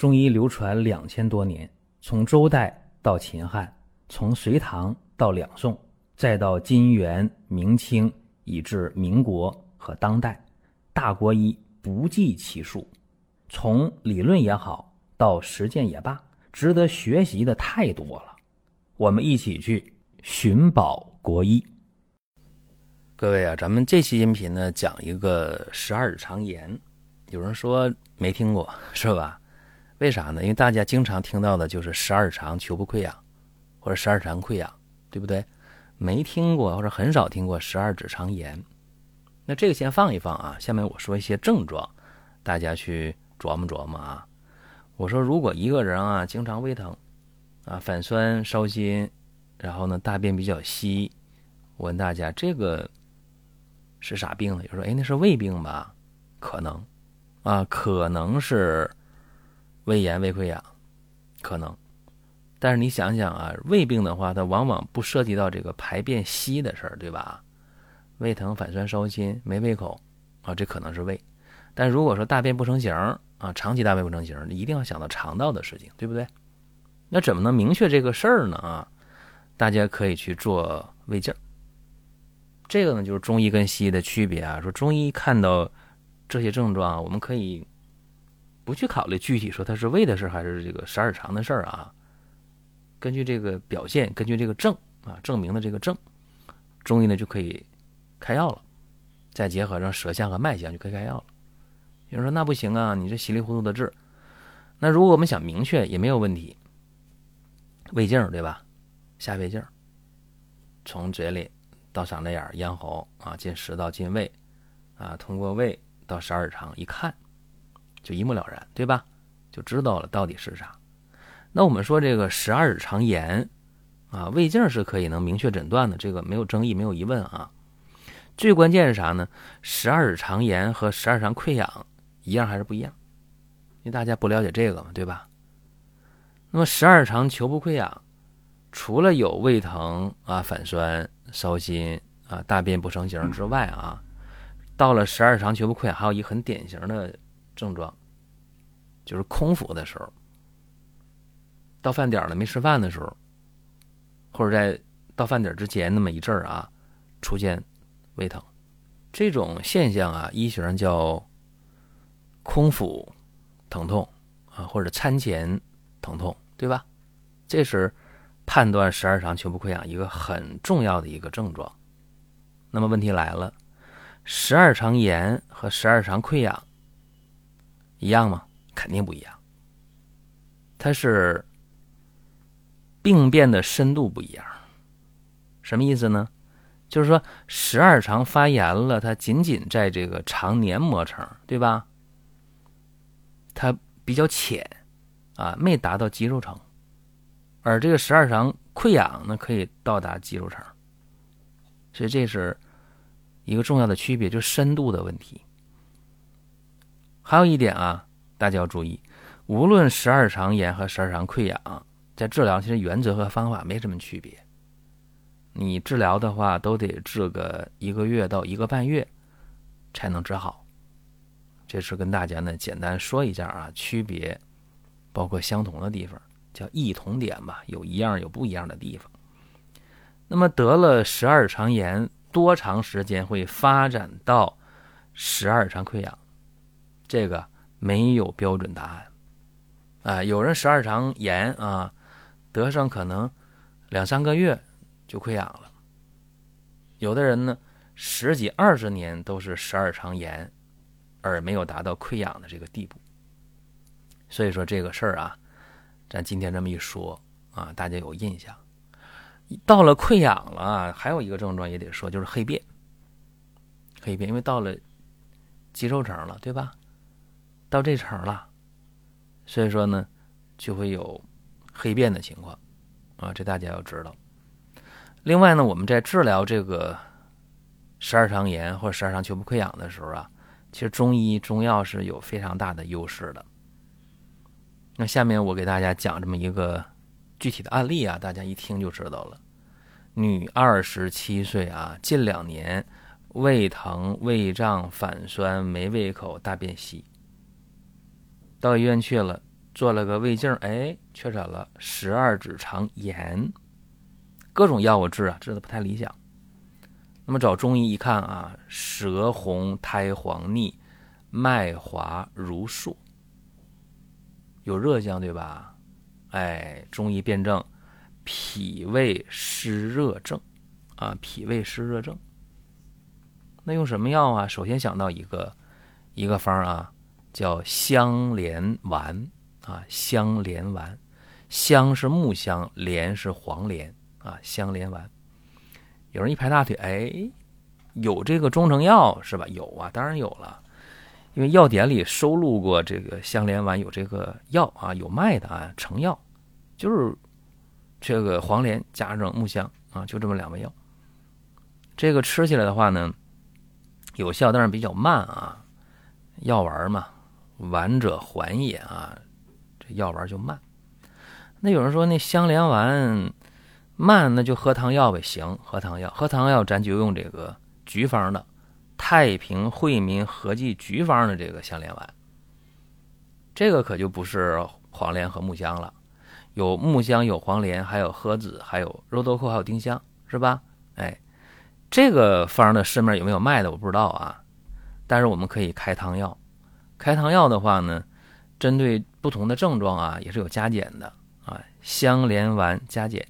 中医流传两千多年，从周代到秦汉，从隋唐到两宋，再到金元明清，以至民国和当代，大国医不计其数。从理论也好，到实践也罢，值得学习的太多了。我们一起去寻宝国医。各位啊，咱们这期音频呢，讲一个十二指肠炎。有人说没听过，是吧？为啥呢？因为大家经常听到的就是十二肠球部溃疡，或者十二肠溃疡，对不对？没听过或者很少听过十二指肠炎。那这个先放一放啊。下面我说一些症状，大家去琢磨琢磨啊。我说，如果一个人啊经常胃疼，啊反酸烧心，然后呢大便比较稀，我问大家这个是啥病呢？有人说，哎，那是胃病吧？可能啊，可能是。胃炎、胃溃疡，可能，但是你想想啊，胃病的话，它往往不涉及到这个排便稀的事儿，对吧？胃疼、反酸、烧心、没胃口，啊，这可能是胃。但如果说大便不成形啊，长期大便不成形，你一定要想到肠道的事情，对不对？那怎么能明确这个事儿呢？啊，大家可以去做胃镜。这个呢，就是中医跟西医的区别啊。说中医看到这些症状，我们可以。不去考虑具体说它是胃的事还是这个十二指肠的事儿啊，根据这个表现，根据这个症啊证明的这个症，中医呢就可以开药了，再结合上舌象和脉象就可以开药了。有人说那不行啊，你这稀里糊涂的治。那如果我们想明确也没有问题，胃镜对吧？下胃镜，从嘴里到嗓子眼、咽喉啊，进食道、进胃啊，通过胃到十二指肠一看。就一目了然，对吧？就知道了到底是啥。那我们说这个十二指肠炎啊，胃镜是可以能明确诊断的，这个没有争议，没有疑问啊。最关键是啥呢？十二指肠炎和十二肠溃疡一样还是不一样？因为大家不了解这个嘛，对吧？那么十二肠球部溃疡，除了有胃疼啊、反酸、烧心啊、大便不成形之外啊，到了十二肠球部溃疡，还有一很典型的。症状就是空腹的时候，到饭点了没吃饭的时候，或者在到饭点之前那么一阵儿啊，出现胃疼，这种现象啊，医学上叫空腹疼痛啊，或者餐前疼痛，对吧？这是判断十二肠球部溃疡一个很重要的一个症状。那么问题来了，十二肠炎和十二肠溃疡。一样吗？肯定不一样。它是病变的深度不一样。什么意思呢？就是说十二肠发炎了，它仅仅在这个肠黏膜层，对吧？它比较浅啊，没达到肌肉层。而这个十二肠溃疡呢，可以到达肌肉层。所以这是一个重要的区别，就是深度的问题。还有一点啊，大家要注意，无论十二肠炎和十二肠溃疡，在治疗其实原则和方法没什么区别。你治疗的话，都得治个一个月到一个半月才能治好。这是跟大家呢简单说一下啊，区别，包括相同的地方，叫异同点吧，有一样有不一样的地方。那么得了十二肠炎，多长时间会发展到十二肠溃疡？这个没有标准答案，啊，有人十二肠炎啊，得上可能两三个月就溃疡了；有的人呢，十几二十年都是十二肠炎，而没有达到溃疡的这个地步。所以说这个事儿啊，咱今天这么一说啊，大家有印象。到了溃疡了，还有一个症状也得说，就是黑便。黑便，因为到了肌肉层了，对吧？到这层了，所以说呢，就会有黑便的情况啊，这大家要知道。另外呢，我们在治疗这个十二肠炎或者十二肠球部溃疡的时候啊，其实中医中药是有非常大的优势的。那下面我给大家讲这么一个具体的案例啊，大家一听就知道了。女，二十七岁啊，近两年胃疼、胃胀、反酸、没胃口、大便稀。到医院去了，做了个胃镜，哎，确诊了十二指肠炎，各种药物治啊，治的不太理想。那么找中医一看啊，舌红苔黄腻，脉滑如数，有热象对吧？哎，中医辨证，脾胃湿热症，啊，脾胃湿热症。那用什么药啊？首先想到一个一个方啊，叫香莲丸啊，香莲丸，香是木香，莲是黄连啊，香莲丸。有人一拍大腿，哎，有这个中成药是吧？有啊，当然有了。因为药典里收录过这个香莲丸有这个药啊，有卖的啊，成药，就是这个黄连加上木香啊，就这么两味药。这个吃起来的话呢，有效，但是比较慢啊。药丸嘛，丸者缓也啊，这药丸就慢。那有人说那香莲丸慢，那就喝汤药呗。行，喝汤药，喝汤药咱就用这个局方的。太平惠民合剂局方的这个香莲丸，这个可就不是黄连和木香了，有木香，有黄连，还有诃子，还有肉豆蔻，还有丁香，是吧？哎，这个方的市面有没有卖的，我不知道啊。但是我们可以开汤药，开汤药的话呢，针对不同的症状啊，也是有加减的啊。香连丸加减，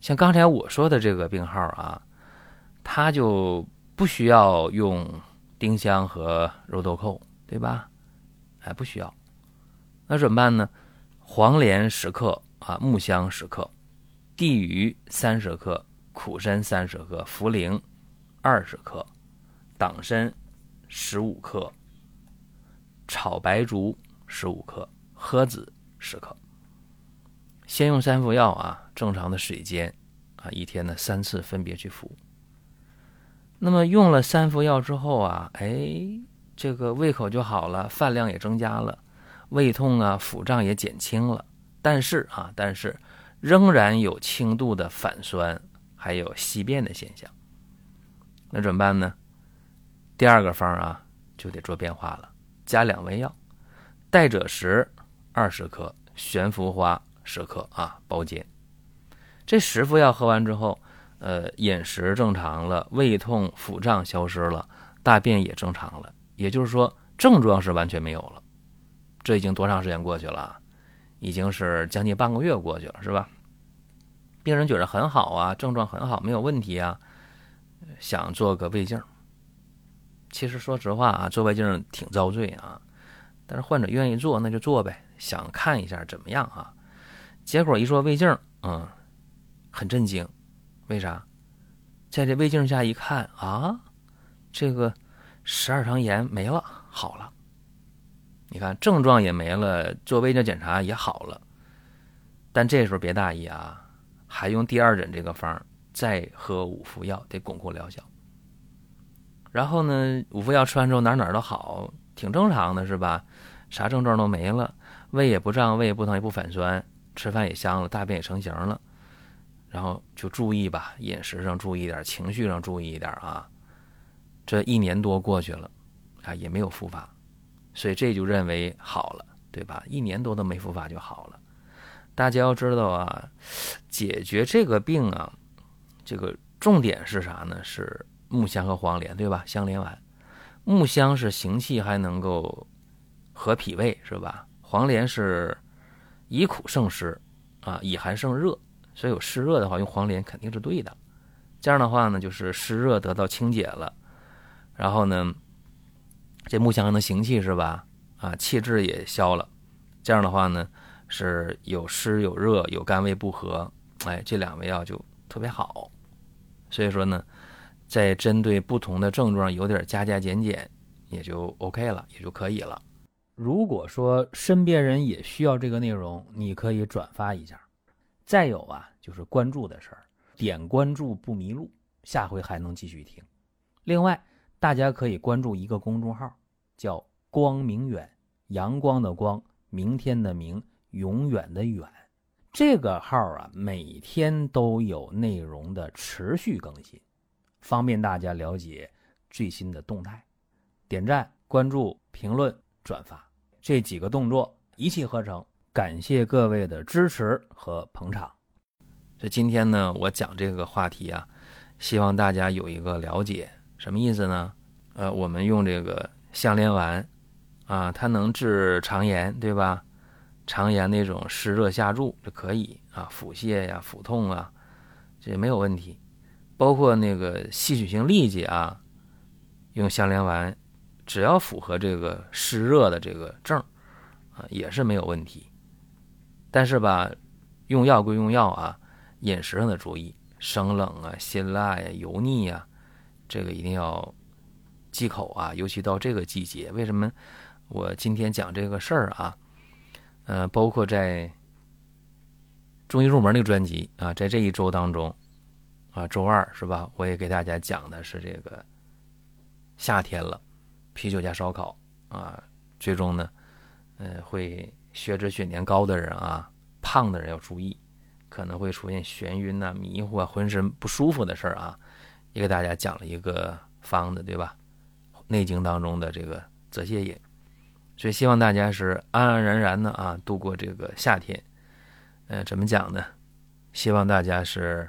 像刚才我说的这个病号啊，它就。不需要用丁香和肉豆蔻，对吧？哎，不需要。那怎么办呢？黄连十克啊，木香十克，地榆三十克，苦参三十克，茯苓二十克，党参十五克，炒白术十五克，诃子十克。先用三副药啊，正常的水煎啊，一天呢三次分别去服。那么用了三副药之后啊，哎，这个胃口就好了，饭量也增加了，胃痛啊、腹胀也减轻了。但是啊，但是仍然有轻度的反酸，还有稀便的现象。那怎么办呢？第二个方啊，就得做变化了，加两味药：代赭石二十克，悬浮花十克啊，包煎。这十副药喝完之后。呃，饮食正常了，胃痛、腹胀消失了，大便也正常了，也就是说症状是完全没有了。这已经多长时间过去了？已经是将近半个月过去了，是吧？病人觉得很好啊，症状很好，没有问题啊，想做个胃镜。其实说实话啊，做胃镜挺遭罪啊，但是患者愿意做，那就做呗，想看一下怎么样啊？结果一做胃镜，嗯，很震惊。为啥？在这胃镜下一看啊，这个十二肠炎没了，好了。你看症状也没了，做胃镜检查也好了。但这时候别大意啊，还用第二诊这个方，再喝五服药，得巩固疗效。然后呢，五副药吃完之后哪哪都好，挺正常的，是吧？啥症状都没了，胃也不胀，胃也不疼，也不反酸，吃饭也香了，大便也成型了。然后就注意吧，饮食上注意点，情绪上注意一点啊。这一年多过去了，啊也没有复发，所以这就认为好了，对吧？一年多都没复发就好了。大家要知道啊，解决这个病啊，这个重点是啥呢？是木香和黄连，对吧？香连丸，木香是行气，还能够和脾胃，是吧？黄连是以苦胜湿啊，以寒胜热。所以有湿热的话，用黄连肯定是对的。这样的话呢，就是湿热得到清解了，然后呢，这木香还能行气是吧？啊，气滞也消了。这样的话呢，是有湿有热有肝胃不和，哎，这两味药就特别好。所以说呢，在针对不同的症状有点加加减减，也就 OK 了，也就可以了。如果说身边人也需要这个内容，你可以转发一下。再有啊，就是关注的事儿，点关注不迷路，下回还能继续听。另外，大家可以关注一个公众号，叫“光明远”，阳光的光，明天的明，永远的远。这个号啊，每天都有内容的持续更新，方便大家了解最新的动态。点赞、关注、评论、转发这几个动作一气呵成，感谢各位的支持和捧场。这今天呢，我讲这个话题啊，希望大家有一个了解，什么意思呢？呃，我们用这个香莲丸啊，它能治肠炎，对吧？肠炎那种湿热下注，这可以啊，腹泻呀、腹痛啊，这没有问题。包括那个吸取性痢疾啊，用香莲丸，只要符合这个湿热的这个症啊，也是没有问题。但是吧，用药归用药啊。饮食上的注意，生冷啊、辛辣呀、油腻呀，这个一定要忌口啊。尤其到这个季节，为什么我今天讲这个事儿啊？呃，包括在中医入门那个专辑啊，在这一周当中啊，周二是吧？我也给大家讲的是这个夏天了，啤酒加烧烤啊，最终呢，呃，会血脂血粘高的人啊，胖的人要注意。可能会出现眩晕呐、迷糊啊、浑身不舒服的事儿啊，也给大家讲了一个方子，对吧？《内经》当中的这个泽泻饮，所以希望大家是安安然然的啊度过这个夏天。呃，怎么讲呢？希望大家是